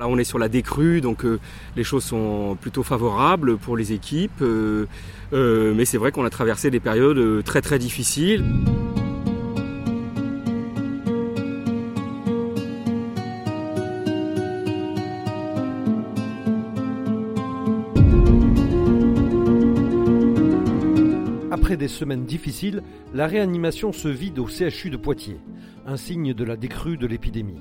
Là, on est sur la décrue, donc euh, les choses sont plutôt favorables pour les équipes. Euh, euh, mais c'est vrai qu'on a traversé des périodes très très difficiles. Après des semaines difficiles, la réanimation se vide au CHU de Poitiers, un signe de la décrue de l'épidémie.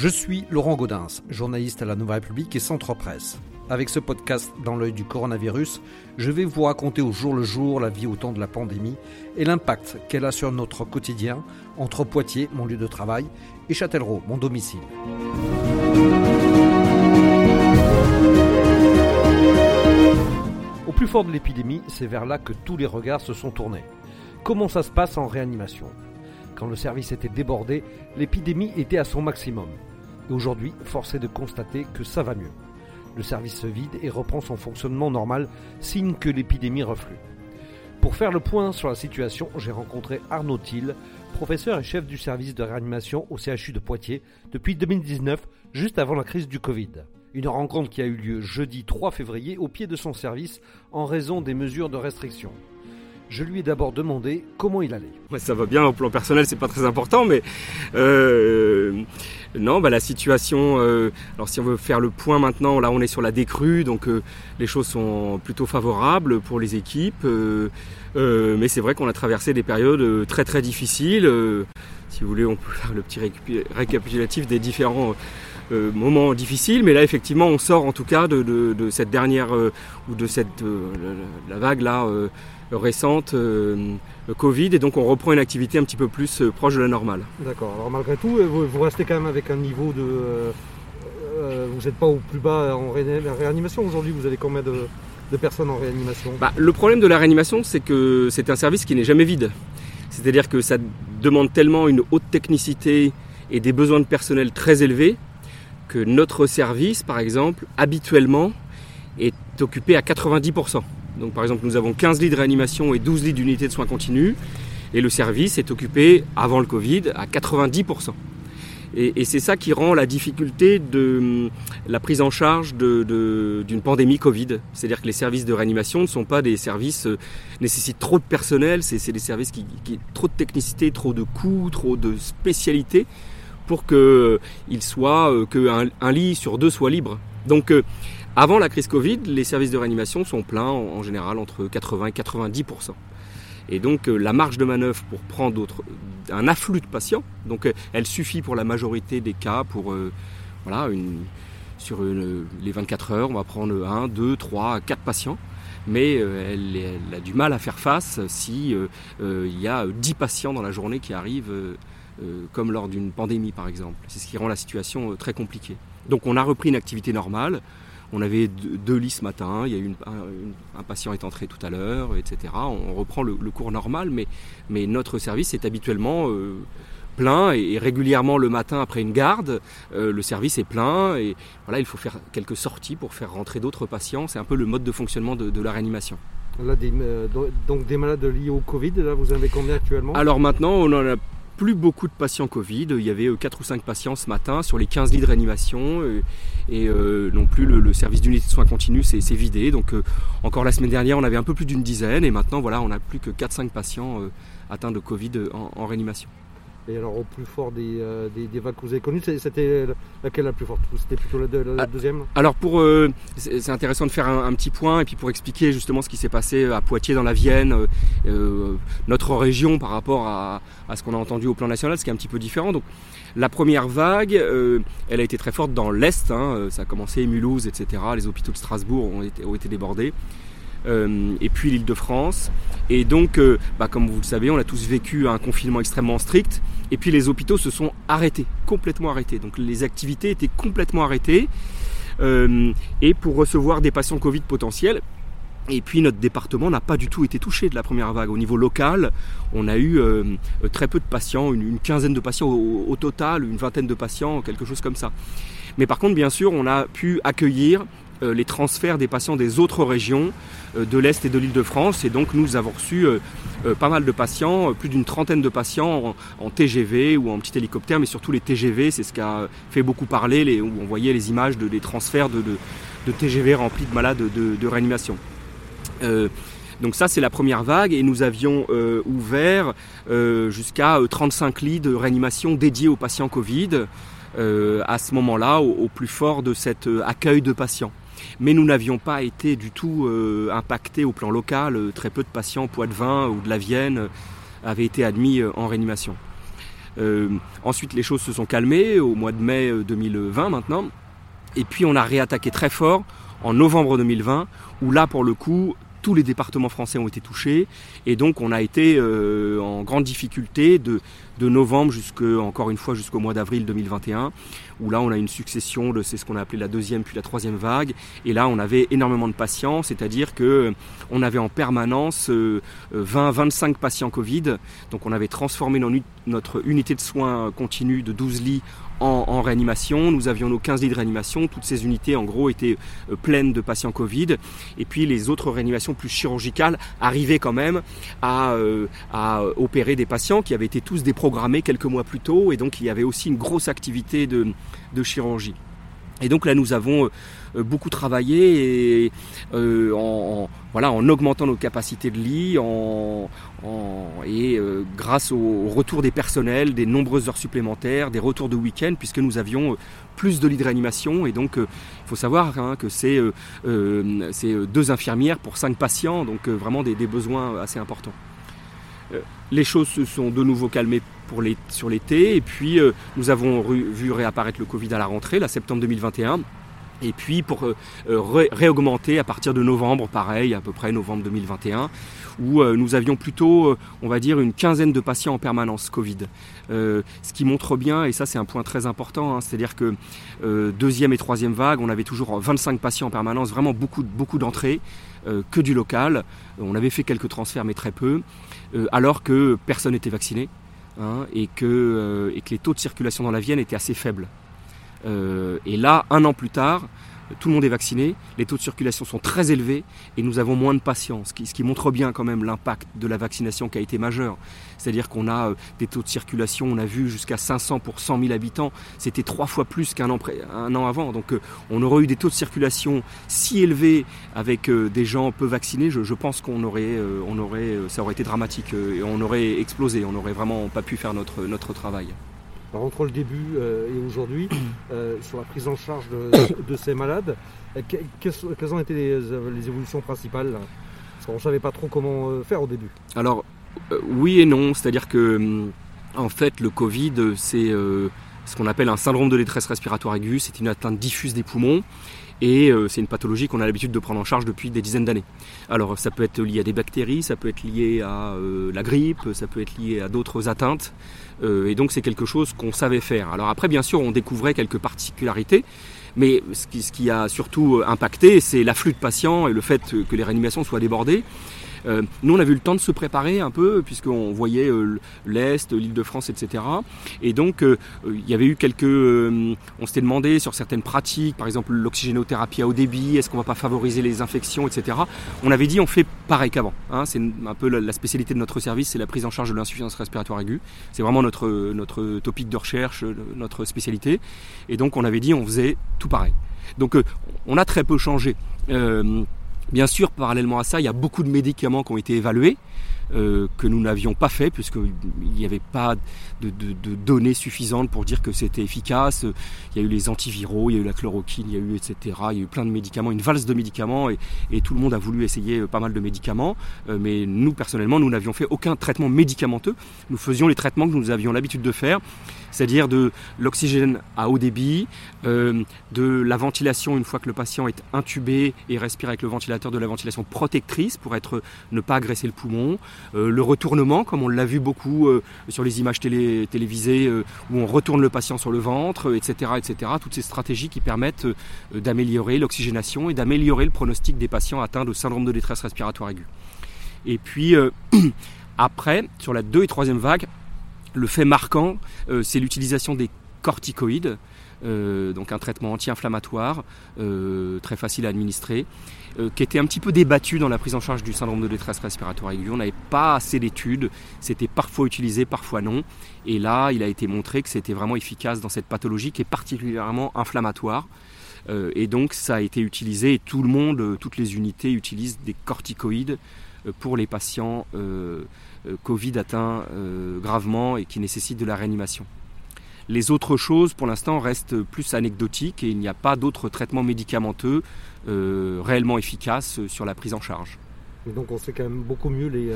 Je suis Laurent Gaudens, journaliste à la Nouvelle République et Centre Presse. Avec ce podcast dans l'œil du coronavirus, je vais vous raconter au jour le jour la vie au temps de la pandémie et l'impact qu'elle a sur notre quotidien entre Poitiers, mon lieu de travail, et Châtellerault, mon domicile. Au plus fort de l'épidémie, c'est vers là que tous les regards se sont tournés. Comment ça se passe en réanimation? Quand le service était débordé, l'épidémie était à son maximum. Et aujourd'hui, force est de constater que ça va mieux. Le service se vide et reprend son fonctionnement normal, signe que l'épidémie reflue. Pour faire le point sur la situation, j'ai rencontré Arnaud Thiel, professeur et chef du service de réanimation au CHU de Poitiers depuis 2019, juste avant la crise du Covid. Une rencontre qui a eu lieu jeudi 3 février au pied de son service en raison des mesures de restriction. Je lui ai d'abord demandé comment il allait. ça va bien au plan personnel, c'est pas très important, mais euh, non, bah, la situation. Euh, alors si on veut faire le point maintenant, là on est sur la décrue, donc euh, les choses sont plutôt favorables pour les équipes. mais c'est vrai qu'on a traversé des périodes très très difficiles. si vous voulez, on peut faire le petit récapitulatif des différents. moments difficiles, mais là effectivement on sort en tout cas de, cette dernière ou de cette la vague là récente euh, Covid et donc on reprend une activité un petit peu plus euh, proche de la normale. D'accord. Alors malgré tout, vous, restez quand même avec un niveau de... Euh, vous n'êtes pas au plus bas en réanimation aujourd'hui, vous avez combien de, personnes en réanimation? Bah, Le problème de la réanimation, c'est que c'est un service qui n'est jamais vide. C'est-à-dire que ça demande tellement une haute technicité et des besoins de personnel très élevés que notre service, par exemple, habituellement, est occupé à 90%. Donc par exemple, nous avons 15 lits de réanimation et 12 lits d'unité de soins continus. Et le service est occupé, avant le Covid, à 90%. Et, c'est ça qui rend la difficulté de hum, la prise en charge d'une pandémie Covid. C'est-à-dire que les services de réanimation ne sont pas des services euh, nécessitent trop de personnel, c'est des services qui, qui trop de technicité, trop de coûts, trop de spécialités pour qu'il euh, euh, un lit sur deux soit libre. Donc avant la crise Covid, les services de réanimation sont pleins en, général entre 80 et 90% et donc euh, la marge de manœuvre pour prendre un afflux de patients, donc euh, elle suffit pour la majorité des cas pour euh, voilà sur les 24 heures, on va prendre 1, 2, 3, 4 patients. Mais elle, a du mal à faire face si il y a 10 patients dans la journée qui arrivent, comme lors d'une pandémie par exemple. C'est ce qui rend la situation très compliquée. Donc on a repris une activité normale. On avait deux lits ce matin, il y a eu un, patient est entré tout à l'heure, etc. On reprend le, cours normal, mais, mais, notre service est habituellement euh, plein et, régulièrement le matin après une garde, euh, le service est plein et voilà, il faut faire quelques sorties pour faire rentrer d'autres patients. C'est un peu le mode de fonctionnement de, la réanimation. Là, euh, donc des malades liés au Covid, là, vous en avez combien actuellement? Alors maintenant, on en a plus beaucoup de patients Covid. Il y avait 4 euh, ou 5 patients ce matin sur les 15 lits de réanimation. Euh, et euh, non plus le, service d'unité de soins continus s'est vidé. Donc encore la semaine dernière, on avait un peu plus d'une dizaine. Et maintenant, voilà, on n'a plus que 4-5 patients atteints de Covid en réanimation. Et alors au plus fort des, euh, des, vagues que vous avez connues, c'était laquelle la plus forte? C'était plutôt la, ah, deuxième? Alors pour euh, c'est intéressant de faire un, petit point et puis pour expliquer justement ce qui s'est passé à Poitiers dans la Vienne, euh, notre région par rapport à, ce qu'on a entendu au plan national, ce qui est un petit peu différent. Donc la première vague, elle a été très forte dans l'Est, hein, ça a commencé Mulhouse, etc. Les hôpitaux de Strasbourg ont été, ont été débordés. Euh, et puis l'île de France. Et donc, euh, bah, comme vous le savez, on a tous vécu un confinement extrêmement strict. Et puis les hôpitaux se sont arrêtés, complètement arrêtés. Donc les activités étaient complètement arrêtées. Euh, et pour recevoir des patients Covid potentiels, et puis notre département n'a pas du tout été touché de la première vague. Au niveau local, on a eu très peu de patients, une, quinzaine de patients au, total, une vingtaine de patients, quelque chose comme ça. Mais par contre, bien sûr, on a pu accueillir les transferts des patients des autres régions de l'Est et de l'île de France. Et donc nous avons reçu pas mal de patients, plus d'une trentaine de patients en, TGV ou en petit hélicoptère, mais surtout les TGV, c'est ce qui a fait beaucoup parler, où on voyait les images de, des transferts de, TGV remplis de malades de, réanimation. Donc ça, c'est la première vague et nous avions euh, ouvert euh, jusqu'à 35 euh, lits de réanimation dédiés aux patients Covid à ce moment-là, au, plus fort de cet accueil de patients. Mais nous n'avions pas été du tout impactés au plan local. Très peu de patients Poids-de-Vin ou de la Vienne avaient été admis en réanimation. ensuite, les choses se sont calmées au mois de mai 2020 maintenant. Et puis on a réattaqué très fort en novembre 2020, où là, pour le coup, tous les départements français ont été touchés. Et donc on a été euh, en grande difficulté de, novembre jusque encore une fois jusqu'au mois d'avril 2021 où là on a une succession de c'est ce qu'on a appelé la deuxième puis la troisième vague. Et là on avait énormément de patients c'est-à-dire que on avait en permanence 20 euh, 25 patients Covid. Donc on avait transformé notre unité de soins continue de 12 lits en, réanimation. Nous avions nos 15 lits de réanimation. Toutes ces unités, en gros, étaient euh, pleines de patients Covid. Et puis les autres réanimations plus chirurgicales arrivaient quand même à, euh, à opérer des patients qui avaient été tous déprogrammés quelques mois plus tôt. Et donc il y avait aussi une grosse activité de, de chirurgie. Et donc là, nous avons euh, beaucoup travaillé et, euh, en, voilà, en augmentant nos capacités de lit et euh, grâce au, retour des personnels, des nombreuses heures supplémentaires, des retours de week-end, puisque nous avions plus de lits de réanimation. Et donc, il faut savoir hein, que c'est deux infirmières pour cinq patients, donc vraiment des, besoins assez importants. les choses se sont de nouveau calmées pour sur l'été, et puis nous avons vu réapparaître le Covid à la rentrée, la septembre 2021. Et puis pour euh, euh, réaugmenter à partir de novembre, pareil, à peu près novembre 2021, où euh, nous avions plutôt, on va dire, une quinzaine de patients en permanence Covid. ce qui montre bien, et ça c'est un point très important, hein, c'est-à-dire que deuxième et troisième vague, on avait toujours 25 patients en permanence, vraiment beaucoup, beaucoup d'entrées, que du local. On avait fait quelques transferts, mais très peu, alors que personne n'était vacciné. Hein, et, que, et que les taux de circulation dans la Vienne étaient assez faibles. Euh, et là, un an plus tard, tout le monde est vacciné, les taux de circulation sont très élevés et nous avons moins de patients, ce qui, montre bien quand même l'impact de la vaccination qui a été majeur. C'est-à-dire qu'on a euh, des taux de circulation, on a vu jusqu'à 500 pour 100 000 habitants, c'était trois fois plus qu'un an, un an avant. Donc euh, on aurait eu des taux de circulation si élevés avec des gens peu vaccinés, je, pense qu'on aurait, on aurait, ça aurait été dramatique et on aurait explosé, on n'aurait vraiment pas pu faire notre, notre travail. Entre le début euh, et aujourd'hui, euh, sur la prise en charge de, ces malades, euh, quelles ont été les, évolutions principales Parce qu'on ne savait pas trop comment faire au début. Alors, oui et non. C'est-à-dire que, en fait, le Covid, c'est ce qu'on appelle un syndrome de détresse respiratoire aiguë. C'est une atteinte diffuse des poumons. Et c'est une pathologie qu'on a l'habitude de prendre en charge depuis des dizaines d'années. Alors ça peut être lié à des bactéries, ça peut être lié à la grippe, ça peut être lié à d'autres atteintes. Euh, et donc c'est quelque chose qu'on savait faire. Alors après, bien sûr, on découvrait quelques particularités. Mais ce qui a surtout impacté, c'est l'afflux de patients et le fait que les réanimations soient débordées. Euh, nous, on a eu le temps de se préparer un peu, puisqu'on voyait euh, l'Est, l'île de France, etc. Et donc, euh, il y avait eu quelques... on s'était demandé sur certaines pratiques, par exemple l'oxygénothérapie à haut débit, est-ce qu'on va pas favoriser les infections, etc. On avait dit on fait pareil qu'avant. Hein. c'est un peu la, spécialité de notre service, c'est la prise en charge de l'insuffisance respiratoire aiguë. C'est vraiment notre, notre topic de recherche, notre spécialité. Et donc, on avait dit on faisait tout pareil. Donc, on a très peu changé. Bien sûr, parallèlement à ça, il y a beaucoup de médicaments qui ont été évalués, euh, que nous n'avions pas fait, puisqu'il n'y avait pas de, données suffisantes pour dire que c'était efficace. Il y a eu les antiviraux, il y a eu la chloroquine, il y a eu etc. Il y a eu plein de médicaments, une valse de médicaments, et, tout le monde a voulu essayer pas mal de médicaments. Euh, mais nous, personnellement, nous n'avions fait aucun traitement médicamenteux. Nous faisions les traitements que nous avions l'habitude de faire c'est-à-dire de l'oxygène à haut débit, euh, de la ventilation une fois que le patient est intubé et respire avec le ventilateur, de la ventilation protectrice pour être, ne pas agresser le poumon, euh, le retournement comme on l'a vu beaucoup euh, sur les images télévisées où on retourne le patient sur le ventre, etc., etc. Toutes ces stratégies qui permettent d'améliorer l'oxygénation et d'améliorer le pronostic des patients atteints de syndrome de détresse respiratoire aiguë. Et puis après, sur la 2 et 3 vague, le fait marquant, euh, c'est l'utilisation des corticoïdes, donc un traitement anti-inflammatoire très facile à administrer, qui était un petit peu débattu dans la prise en charge du syndrome de détresse respiratoire aiguë. On n'avait pas assez d'études, c'était parfois utilisé, parfois non. Et là, il a été montré que c'était vraiment efficace dans cette pathologie qui est particulièrement inflammatoire. Euh, et donc ça a été utilisé et tout le monde, euh, toutes les unités utilisent des corticoïdes euh, pour les patients Covid atteints gravement et qui nécessitent de la réanimation. Les autres choses, pour l'instant, restent plus anecdotiques et il n'y a pas d'autres traitements médicamenteux réellement efficaces sur la prise en charge. Et donc on sait quand même beaucoup mieux les,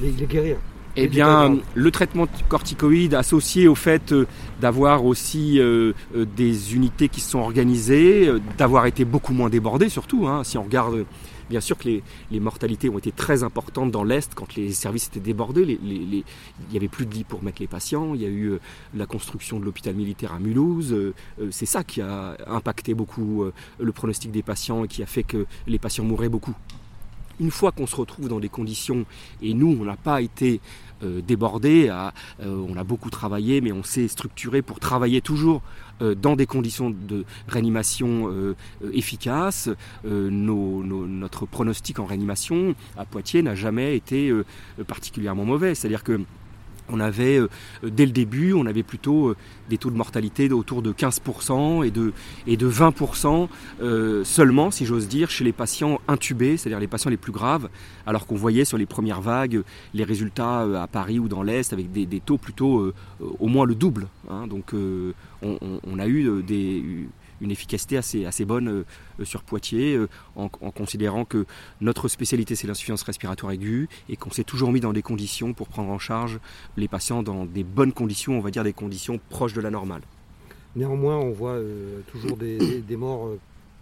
les guérir. Eh bien, le traitement corticoïde associé au fait euh, d'avoir aussi euh, euh, des unités qui se sont organisées, d'avoir été beaucoup moins débordées surtout. Hein. si on regarde, bien sûr que les, mortalités ont été très importantes dans l'Est quand les services étaient débordés. il n'y avait plus de lits pour mettre les patients. Il y a eu la construction de l'hôpital militaire à Mulhouse. C'est ça qui a impacté beaucoup le pronostic des patients et qui a fait que les patients mouraient beaucoup une fois qu'on se retrouve dans des conditions, et nous, on n'a pas été euh, débordé, euh, on a beaucoup travaillé, mais on s'est structuré pour travailler toujours euh, dans des conditions de réanimation efficaces. notre pronostic en réanimation à Poitiers n'a jamais été particulièrement mauvais. C'est-à-dire que on avait, euh, dès le début, on avait plutôt euh, des taux de mortalité autour de 15% et de, et de 20% euh, seulement, si j'ose dire, chez les patients intubés, c'est-à-dire les patients les plus graves, alors qu'on voyait sur les premières vagues les résultats à Paris ou dans l'Est avec des, taux plutôt au moins le double. Hein. donc on, a eu des une efficacité assez, assez bonne euh, sur Poitiers, euh, en, considérant que notre spécialité c'est l'insuffisance respiratoire aiguë et qu'on s'est toujours mis dans des conditions pour prendre en charge les patients dans des bonnes conditions, on va dire des conditions proches de la normale. Néanmoins, on voit euh, toujours des, des morts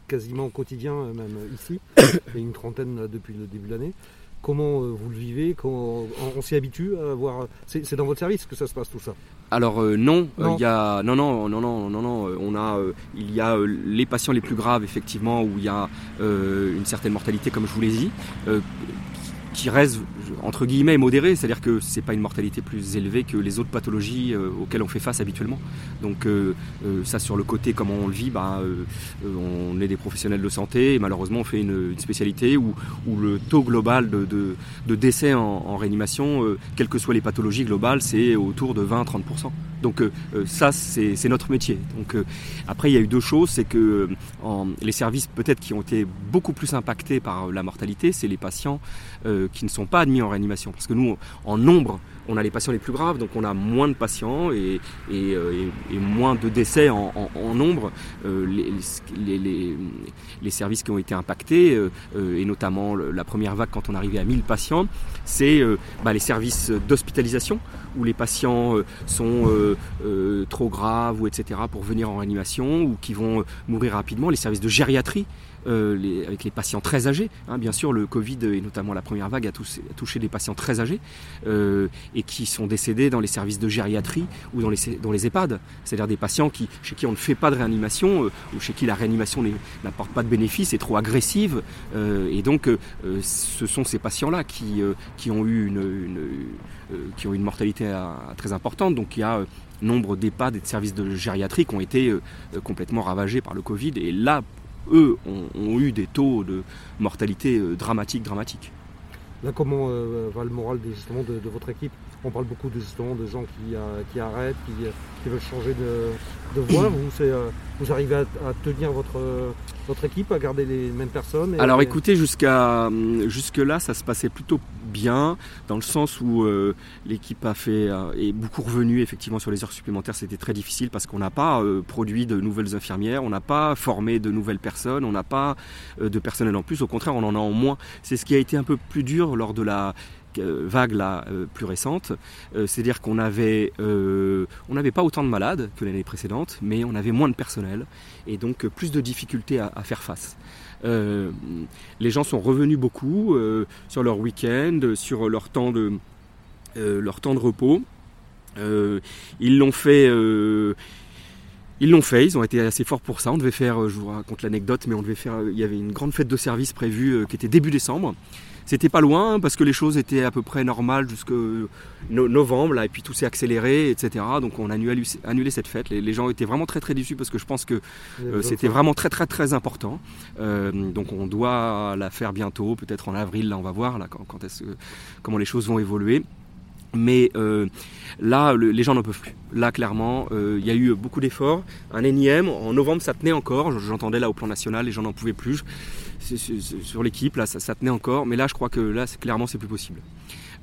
quasiment au quotidien, même ici, et une trentaine depuis le début de l'année. Comment vous le vivez? On, on s'y habitue à voir. C'est dans votre service que ça se passe tout ça. Alors euh, non, euh, il y a non non non non non non, euh, on a il y a les patients les plus graves effectivement où il y a une certaine mortalité comme je vous l'ai dit qui reste entre guillemets modéré, c'est-à-dire que c'est pas une mortalité plus élevée que les autres pathologies euh, auxquelles on fait face habituellement. Donc euh, euh, ça sur le côté comment on le vit, bah, on est des professionnels de santé et malheureusement on fait une, spécialité où, où, le taux global de, de, décès en, réanimation, quelles que soient les pathologies globales, c'est autour de 20-30%. Donc ça c'est notre métier. Donc après il y a eu deux choses, c'est que les services peut-être qui ont été beaucoup plus impactés par la mortalité, c'est les patients qui ne sont pas admis en réanimation. Parce que nous, en nombre, on a les patients les plus graves, donc on a moins de patients et, euh, moins de décès en, nombre. Euh, les, services qui ont été impactés, euh, et notamment la première vague quand on arrivait à 1000 patients, c'est bah, les services d'hospitalisation, où les patients sont trop graves ou etc. pour venir en réanimation, ou qui vont mourir rapidement, les services de gériatrie. Avec les patients très âgés. Hein. bien sûr, le Covid et notamment la première vague a, touché, des patients très âgés et qui sont décédés dans les services de gériatrie ou dans les, dans les EHPAD. C'est-à-dire des patients chez qui on ne fait pas de réanimation euh, ou chez qui la réanimation n'apporte pas de bénéfices, est trop agressive. Euh, et donc, euh, ce sont ces patients-là qui, qui ont eu une, qui ont une mortalité très importante. Donc, il y a nombre d'EHPAD et de services de gériatrie qui ont été complètement ravagés par le Covid. Et là, eux ont eu des taux de mortalité dramatiques, dramatiques. Là, comment euh, va le moral justement de, votre équipe? On parle beaucoup de, justement de gens qui, euh, arrêtent, qui, qui, veulent changer de, voie. Vous, euh, vous arrivez à, tenir votre, votre équipe, à garder les mêmes personnes Alors écoutez, jusqu'à jusque là, ça se passait plutôt bien, dans le sens où l'équipe a fait est beaucoup revenu effectivement sur les heures supplémentaires. C'était très difficile parce qu'on n'a pas produit de nouvelles infirmières, on n'a pas formé de nouvelles personnes, on n'a pas de personnel en plus. Au contraire, on en a en moins. C'est ce qui a été un peu plus dur lors de la euh, vague là, euh, plus récente. Euh, c'est-à-dire qu'on avait, n'avait pas autant de malades que l'année précédente, mais on avait moins de personnel et donc plus de difficultés à, faire face. les gens sont revenus beaucoup sur leur week-end, sur leur temps de, leur temps de repos. ils l'ont fait. Ils l'ont fait, ils ont été assez forts pour ça. On devait faire, je vous raconte l'anecdote, mais on devait faire, il y avait une grande fête de service prévue qui était début décembre. C'était pas loin parce que les choses étaient à peu près normales jusqu'au novembre, là, et puis tout s'est accéléré, etc. Donc on a annulé, cette fête. Les, gens étaient vraiment très très déçus parce que je pense que c'était vraiment très très très important. donc on doit la faire bientôt, peut-être en avril, là on va voir là, quand, comment les choses vont évoluer. Mais euh, là, les gens n'en peuvent plus. Là, clairement, euh, il y a eu beaucoup d'efforts. Un énième, en novembre, ça tenait encore. J'entendais là au plan national, les gens n'en pouvaient plus. Sur l'équipe, là, ça, tenait encore. Mais là, je crois que là, clairement, c'est plus possible.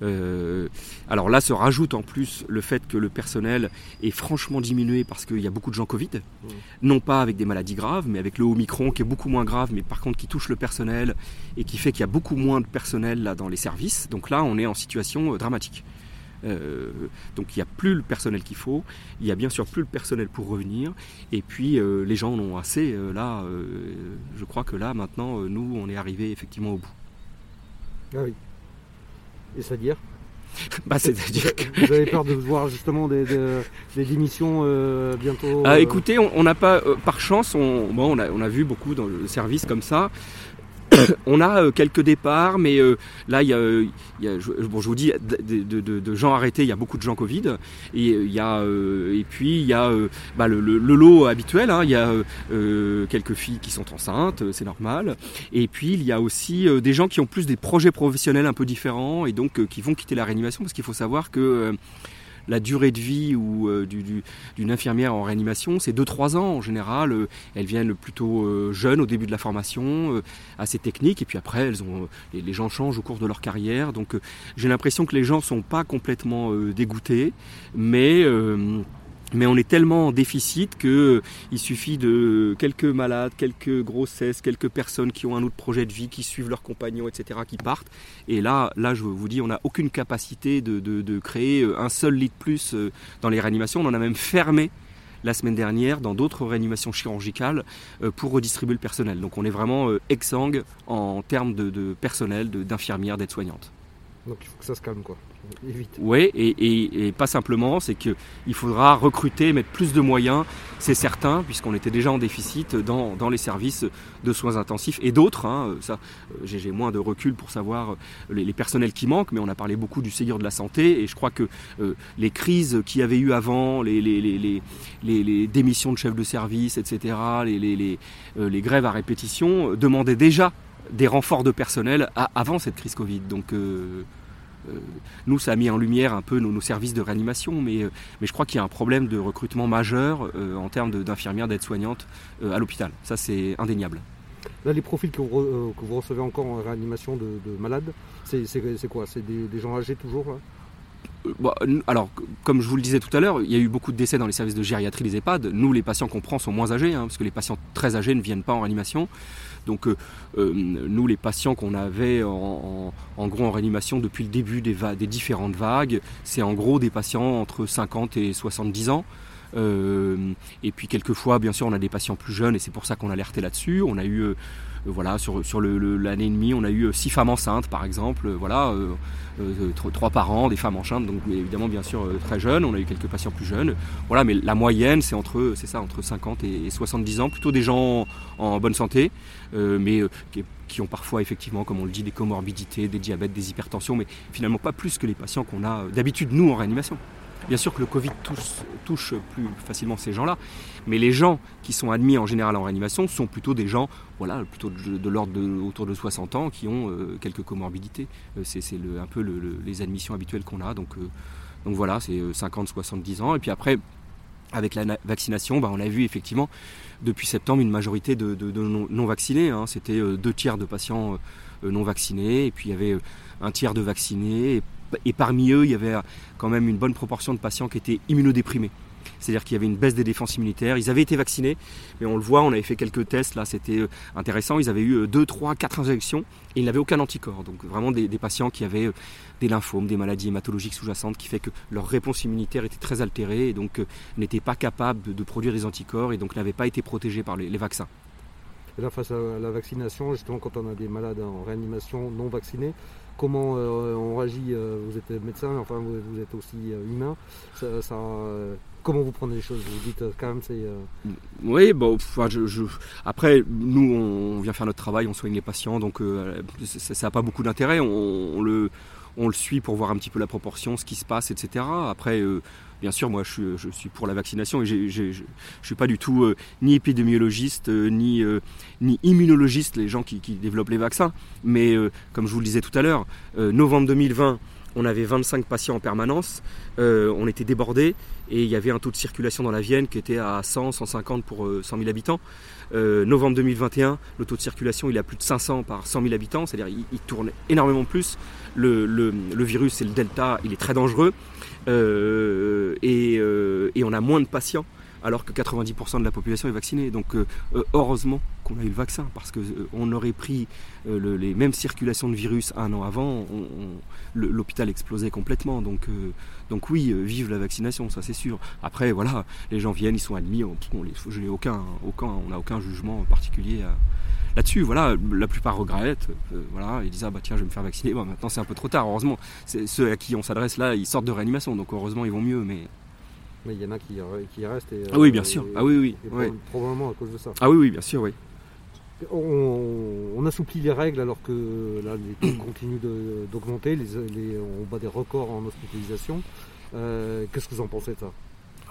Euh, alors là se rajoute en plus le fait que le personnel est franchement diminué parce qu'il y a beaucoup de gens Covid, mmh. non pas avec des maladies graves, mais avec le Omicron qui est beaucoup moins grave, mais par contre qui touche le personnel et qui fait qu'il y a beaucoup moins de personnel là dans les services. Donc là, on est en situation dramatique. Euh, donc il n'y a plus le personnel qu'il faut, il n'y a bien sûr plus le personnel pour revenir, et puis euh, les gens en ont assez. Euh, là, je crois que là, maintenant, nous, on est arrivé effectivement au bout. Ah oui. Et c'est-à-dire? Bah, c'est-à-dire que... Vous avez peur de voir justement des, démissions bientôt ah, Écoutez, on n'a pas, par chance, on, bon, on, a, on a vu beaucoup dans le service comme ça. on a euh, quelques départs, mais euh, là, il y a, bon, je vous dis, de, gens arrêtés, il y a beaucoup de gens Covid, euh, et puis il y a bah, le, lot habituel, hein. il y a quelques filles qui sont enceintes, c'est normal, et puis il y a aussi des gens qui ont plus des projets professionnels un peu différents et donc qui vont quitter la réanimation parce qu'il faut savoir que la durée de vie euh, d'une infirmière en réanimation, c'est 2-3 ans en général. Euh, elles viennent plutôt euh, jeunes au début de la formation, assez techniques, et puis après, ont, les, gens changent au cours de leur carrière. Donc j'ai l'impression que les gens ne sont pas complètement dégoûtés, mais mais on est tellement en déficit qu'il euh, suffit de quelques malades, quelques grossesses, quelques personnes qui ont un autre projet de vie, qui suivent leurs compagnons, etc., qui partent. Et là, là, je vous dis, on n'a aucune capacité de, de, créer euh, un seul lit de plus euh, dans les réanimations. On en a même fermé la semaine dernière dans d'autres réanimations chirurgicales pour redistribuer le personnel. Donc on est vraiment exsangue en termes de, de personnel, d'infirmières, d'aides-soignantes. Donc il faut que ça se calme quoi. Oui, et, pas simplement, c'est qu'il faudra recruter, mettre plus de moyens, c'est certain, puisqu'on était déjà en déficit dans, les services de soins intensifs et d'autres. Hein, ça, j'ai moins de recul pour savoir les, personnels qui manquent, mais on a parlé beaucoup du Ségur de la santé, et je crois que euh, les crises qu'il y avait eu avant, les, les, démissions de chefs de service, etc., les, euh, grèves à répétition, demandaient déjà des renforts de personnel avant cette crise Covid. Donc euh, euh, nous, ça a mis en lumière un peu nos, services de réanimation, mais, euh, mais je crois qu'il y a un problème de recrutement majeur en termes d'infirmières, d'aides-soignantes à l'hôpital. Ça, c'est indéniable. Là, les profils que vous, recevez encore en réanimation de, malades, c'est quoi? C'est des, gens âgés toujours alors, comme je vous le disais tout à l'heure, il y a eu beaucoup de décès dans les services de gériatrie des EHPAD. Nous, les patients qu'on prend sont moins âgés, hein, parce que les patients très âgés ne viennent pas en réanimation. Donc euh, euh, nous, les patients qu'on avait en, gros en réanimation depuis le début des, différentes vagues, c'est en gros des patients entre 50 et 70 ans. Euh, et puis quelquefois, bien sûr, on a des patients plus jeunes et c'est pour ça qu'on a alerté là-dessus. On a eu voilà, sur, l'année et demie, on a eu euh, six femmes enceintes, par exemple, euh, voilà, trois parents, des femmes enceintes, donc évidemment, bien sûr, très jeunes. On a eu quelques patients plus jeunes, voilà, mais la moyenne, c'est entre, c'est ça, entre 50 et 70 ans, plutôt des gens en, bonne santé, mais qui, ont parfois effectivement, comme on le dit, des comorbidités, des diabètes, des hypertensions, mais finalement pas plus que les patients qu'on a d'habitude nous en réanimation. Bien sûr que le Covid touche, plus facilement ces gens-là, mais les gens qui sont admis en général en réanimation sont plutôt des gens, voilà, plutôt de, l'ordre de, autour de 60 ans qui ont euh, quelques comorbidités. Euh, c'est un peu les admissions habituelles qu'on a. Donc, euh, voilà, c'est 50-70 ans. Et puis après, avec la vaccination, bah, on a vu effectivement depuis septembre une majorité de, non, vaccinés. Hein. C'était deux tiers de patients non vaccinés, et puis il y avait un tiers de vaccinés, et parmi eux, il y avait quand même une bonne proportion de patients qui étaient immunodéprimés. C'est-à-dire qu'il y avait une baisse des défenses immunitaires. Ils avaient été vaccinés, mais on le voit, on avait fait quelques tests, là c'était euh, intéressant. Ils avaient eu 2, 3, 4 injections et ils n'avaient aucun anticorps. Donc vraiment des, patients qui avaient euh, des lymphomes, des maladies hématologiques sous-jacentes, qui fait que leur réponse immunitaire était très altérée et donc euh, n'étaient pas capables de, produire des anticorps et donc n'avaient pas été protégés par les, les vaccins. Et là, face à la vaccination, justement, quand on a des malades en réanimation non vaccinés, comment euh, on réagit euh, Vous êtes médecin, enfin vous, êtes aussi euh, humain. Comment vous prenez les choses Vous dites quand même c'est. Oui, bon, je, après nous on vient faire notre travail, on soigne les patients, donc ça n'a pas beaucoup d'intérêt. on, le on le suit pour voir un petit peu la proportion, ce qui se passe, etc. Après, euh, bien sûr, moi, je, suis pour la vaccination et je ne suis pas du tout euh, ni épidémiologiste, euh, ni, ni immunologiste, les gens qui, développent les vaccins. Mais comme je vous le disais tout à l'heure, novembre 2020, on avait 25 patients en permanence, on était débordés et il y avait un taux de circulation dans la Vienne qui était à 100, 150 pour 100 000 habitants. novembre 2021, le taux de circulation il est à plus de 500 par 100 000 habitants, c'est-à-dire il, tourne énormément plus le, virus, c'est le delta, il est très dangereux. Euh, euh, et, on a moins de patients alors que 90% de la population est vaccinée. Donc euh, heureusement qu'on a eu le vaccin, parce qu'on aurait pris les mêmes circulations de virus un an avant, l'hôpital explosait complètement. Donc, donc oui, vive la vaccination, ça c'est sûr. Après, voilà, les gens viennent, ils sont admis, on, on aucun, aucun, on n'a aucun jugement particulier à, là-dessus, voilà, la plupart regrettent. Euh, voilà, ils disent ah bah tiens, je vais me faire vacciner. Bon, maintenant c'est un peu trop tard. Heureusement, ceux à qui on s'adresse là, ils sortent de réanimation, donc heureusement ils vont mieux. Mais il y en a qui, qui restent. Et, ah oui, bien sûr. ah oui, oui. Probablement à cause de ça. Ah oui, oui, bien sûr, oui. On, assouplit les règles alors que là, les taux continuent d'augmenter. on bat des records en hospitalisation. Euh, qu'est-ce que vous en pensez de ça?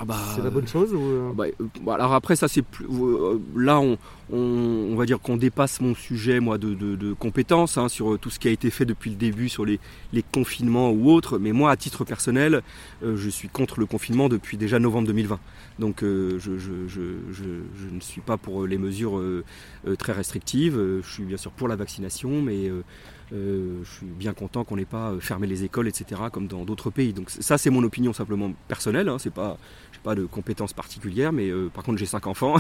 Ah bah, c'est la bonne chose euh ah bah, euh, Alors après ça c'est plus euh, là on, on, va dire qu'on dépasse mon sujet moi de, de, compétences hein, sur tout ce qui a été fait depuis le début sur les, les confinements ou autres. Mais moi à titre personnel je suis contre le confinement depuis déjà novembre 2020. Donc je, je, je, je, ne suis pas pour les mesures très restrictives. Je suis bien sûr pour la vaccination mais je suis bien content qu'on n'ait pas fermé les écoles, etc., comme dans d'autres pays. Donc ça, c'est mon opinion simplement personnelle. Hein, c'est pas, pas de compétences particulières, mais euh, par contre j'ai cinq enfants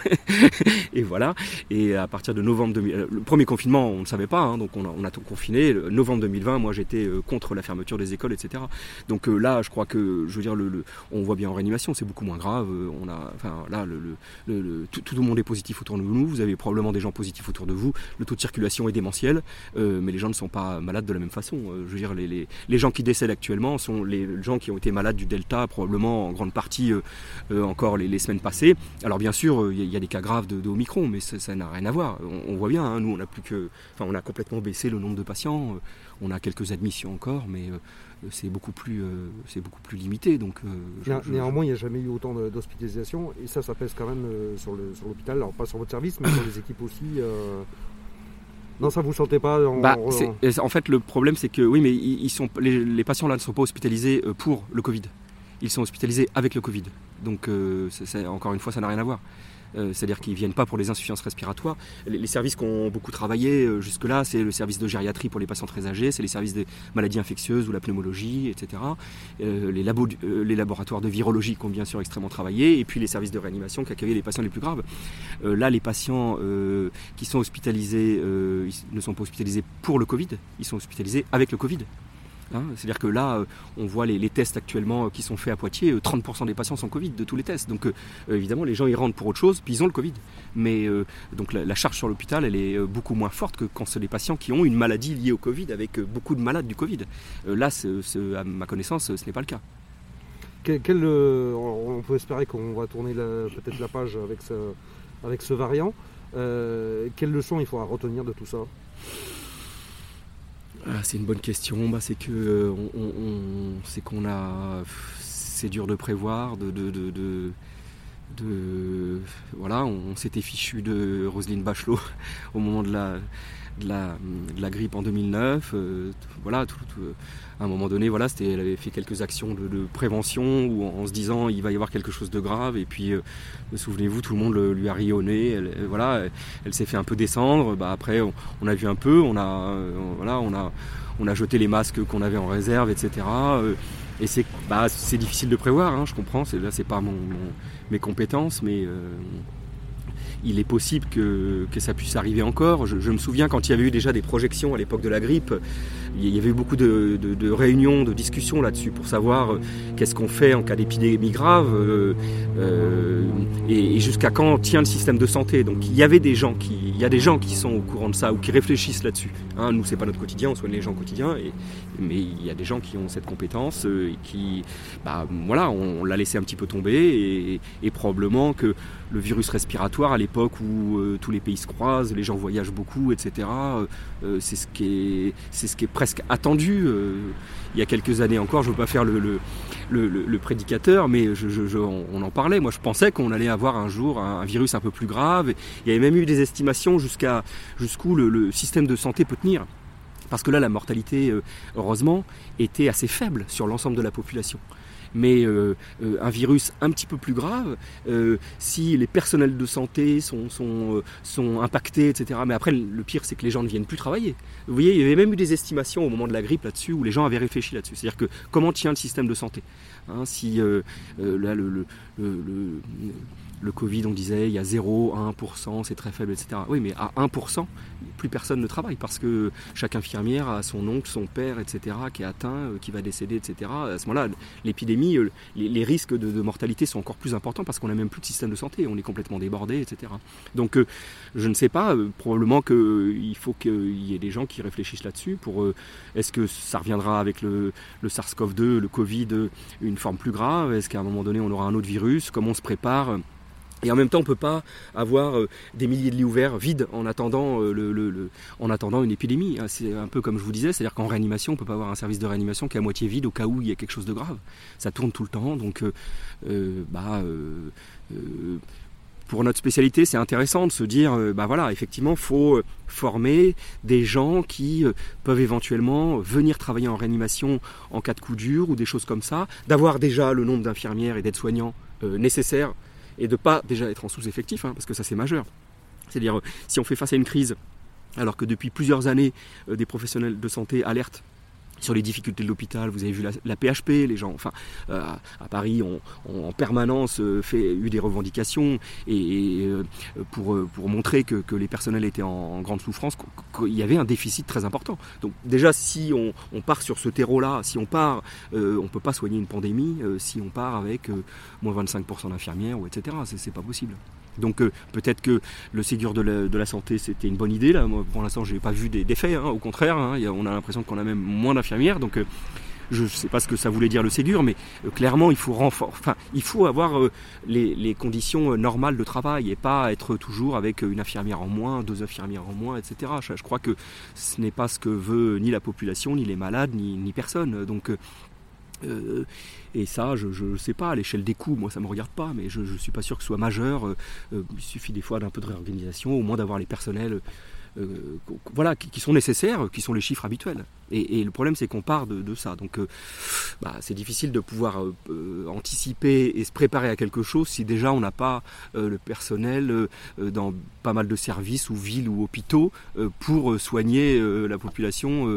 et voilà. Et à partir de novembre 2000, euh, le premier confinement on ne savait pas, hein, donc on a, tout confiné. novembre 2020, moi j'étais euh, contre la fermeture des écoles, etc. Donc là, je crois que, je veux dire, on voit bien en réanimation, c'est beaucoup moins grave. on a, enfin là, tout, le monde est positif autour de nous. Vous avez probablement des gens positifs autour de vous. Le taux de circulation est démentiel, mais les gens ne sont pas malades de la même façon. je veux dire, les, les, les, gens qui décèdent actuellement sont les gens qui ont été malades du Delta, probablement en grande partie euh, encore les, semaines passées. Alors bien sûr, il euh, y, a des cas graves de, de Omicron, mais ça n'a rien à voir. On, voit bien, hein, nous on a plus que, enfin on a complètement baissé le nombre de patients. Euh, on a quelques admissions encore, mais c'est beaucoup plus c'est beaucoup plus limité donc néanmoins il n'y a jamais eu autant d'hospitalisation et ça ça pèse quand même sur l'hôpital alors pas sur votre service mais sur les équipes aussi non, ça vous sentez pas en... Bah, en fait, le problème, c'est que oui, mais ils sont, les, les patients là ne sont pas hospitalisés pour le Covid. Ils sont hospitalisés avec le Covid. Donc, euh, encore une fois, ça n'a rien à voir. Euh, c'est-à-dire qu'ils ne viennent pas pour les insuffisances respiratoires. Les, services qui ont beaucoup travaillé euh, jusque-là, c'est le service de gériatrie pour les patients très âgés, c'est les services des maladies infectieuses ou la pneumologie, etc. les, les, laboratoires de virologie qui ont bien sûr extrêmement travaillé, et puis les services de réanimation qui accueillent les patients les plus graves. là, les patients qui sont hospitalisés ne sont pas hospitalisés pour le Covid, ils sont hospitalisés avec le Covid. Hein, c'est-à-dire que là, euh, on voit les, tests actuellement euh, qui sont faits à Poitiers, 30% euh, des patients sont Covid de tous les tests. Donc évidemment, les gens ils rentrent pour autre chose, puis ils ont le Covid. Mais donc la, charge sur l'hôpital, elle est beaucoup moins forte que quand c'est des patients qui ont une maladie liée au Covid, avec beaucoup de malades du Covid. là, à ma connaissance, ce n'est pas le cas. on peut espérer qu'on va tourner peut-être la page avec ce, avec ce variant. quelle leçon il faudra retenir de tout ça? Ah, c'est une bonne question. Bah, c'est que euh, c'est qu'on a, c'est dur de prévoir, de, voilà, on, s'était fichu de Roselyne Bachelot au moment de la, de la, grippe en 2009. Euh, voilà, à un moment donné, voilà, elle avait fait quelques actions de, prévention où, en, se disant il va y avoir quelque chose de grave. Et puis, euh, souvenez-vous, tout le monde lui a rionné. Elle, voilà, elle, s'est fait un peu descendre. Bah, après, on, a vu un peu, on a, euh, voilà, on a, on a jeté les masques qu'on avait en réserve, etc. et c'est, bah, difficile de prévoir. Hein, je comprends. C'est, là, c'est pas mon, mes compétences, mais il est possible que, ça puisse arriver encore. Je, me souviens quand il y avait eu déjà des projections à l'époque de la grippe, il y avait beaucoup de, réunions, de discussions là-dessus pour savoir euh, qu'est-ce qu'on fait en cas d'épidémie grave euh, euh, et, jusqu'à quand tient le système de santé. Donc il y avait des gens qui, il y a des gens qui sont au courant de ça ou qui réfléchissent là-dessus. Hein, nous c'est pas notre quotidien, on soigne les gens au quotidien, et, mais il y a des gens qui ont cette compétence et qui, bah, voilà, on, l'a laissé un petit peu tomber et probablement que le virus respiratoire à l'époque où tous les pays se croisent, les gens voyagent beaucoup, etc. C'est ce qui est, c'est ce qui est presque attendu. il y a quelques années encore, je ne veux pas faire le, le, prédicateur, mais je, on, en parlait. Moi, je pensais qu'on allait avoir un jour un, virus un peu plus grave. Il y avait même eu des estimations jusqu'à jusqu'où le, système de santé peut tenir. Parce que là, la mortalité, heureusement, était assez faible sur l'ensemble de la population mais euh, euh, un virus un petit peu plus grave, euh, si les personnels de santé sont, sont, impactés, etc. Mais après, le pire, c'est que les gens ne viennent plus travailler. Vous voyez, il y avait même eu des estimations au moment de la grippe là-dessus, où les gens avaient réfléchi là-dessus. C'est-à-dire que comment tient le système de santé hein, Si là, le Covid, on disait, il y a 0, 1%, c'est très faible, etc. Oui, mais à 1%, plus personne ne travaille parce que chaque infirmière a son oncle, son père, etc., qui est atteint, euh, qui va décéder, etc. À ce moment-là, l'épidémie, euh, les, risques de, mortalité sont encore plus importants parce qu'on n'a même plus de système de santé, on est complètement débordé, etc. Donc, euh, je ne sais pas, probablement qu'il faut qu'il y ait des gens qui réfléchissent là-dessus pour est-ce que ça reviendra avec le, le SARS-CoV-2, le Covid, une forme plus grave? Est-ce qu'à un moment donné, on aura un autre virus? Comment on se prépare? Et en même temps, on ne peut pas avoir euh, des milliers de lits ouverts vides en attendant, euh, une épidémie. Hein, c'est un peu comme je vous disais, c'est-à-dire qu'en réanimation, on ne peut pas avoir un service de réanimation qui est à moitié vide au cas où il y a quelque chose de grave. Ça tourne tout le temps, donc euh, bah, pour notre spécialité, c'est intéressant de se dire, bah voilà, effectivement, faut former des gens qui peuvent éventuellement venir travailler en réanimation en cas de coup dur ou des choses comme ça, d'avoir déjà le nombre d'infirmières et d'aides-soignants nécessaires et de pas déjà être en sous-effectif, hein, parce que ça c'est majeur. C'est-à-dire, si on fait face à une crise, alors que depuis plusieurs années, euh, des professionnels de santé alertent sur les difficultés de l'hôpital, vous avez vu la, PHP, les gens, enfin, euh, à Paris, ont en permanence euh, eu des revendications et, euh, pour, montrer que, les personnels étaient en, grande souffrance, qu'il y avait un déficit très important. Donc déjà, si on, on part sur ce terreau-là, si on part, on ne peut pas soigner une pandémie si on part avec moins 25% d'infirmières ou etc. C'est pas possible. Donc euh, peut-être que le Ségur de la, santé c'était une bonne idée. Pour l'instant, je n'ai pas vu des. Hein. au contraire, hein. on a l'impression qu'on a même moins d'infirmières. Donc euh, je ne sais pas ce que ça voulait dire le Ségur, mais euh, clairement, il faut il faut avoir les, conditions normales de travail et pas être toujours avec une infirmière en moins, deux infirmières en moins, etc. Je, crois que ce n'est pas ce que veut ni la population, ni les malades, ni, ni personne. Donc euh, et ça, je ne sais pas, à l'échelle des coûts, moi ça ne me regarde pas, mais je ne suis pas sûr que ce soit majeur. Euh, euh, il suffit des fois d'un peu de réorganisation, au moins d'avoir les personnels voilà, qui, sont nécessaires, qui sont les chiffres habituels. Et, le problème, c'est qu'on part de, ça. Donc, bah, c'est difficile de pouvoir anticiper et se préparer à quelque chose si déjà on n'a pas le personnel dans pas mal de services ou villes ou hôpitaux pour soigner la population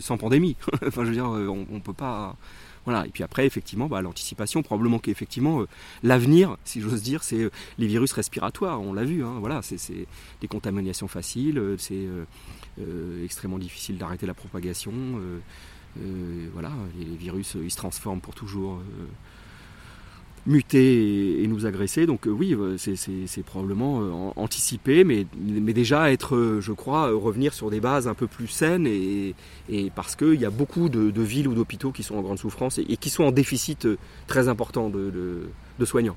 sans pandémie. enfin, je veux dire, on ne peut pas voilà. Et puis après, effectivement, bah, l'anticipation, probablement qu'effectivement, euh, l'avenir, si j'ose dire, c'est euh, les virus respiratoires. On l'a vu, hein, voilà, c'est des contaminations faciles, euh, c'est extrêmement difficile d'arrêter la propagation. voilà, les virus, ils se transforment pour toujours muter et, nous agresser. Donc euh, oui, euh, c'est probablement euh, anticiper, mais, déjà être, je crois, revenir sur des bases un peu plus saines et, parce qu'il y a beaucoup de, villes ou d'hôpitaux qui sont en grande souffrance et, qui sont en déficit très important de soignants.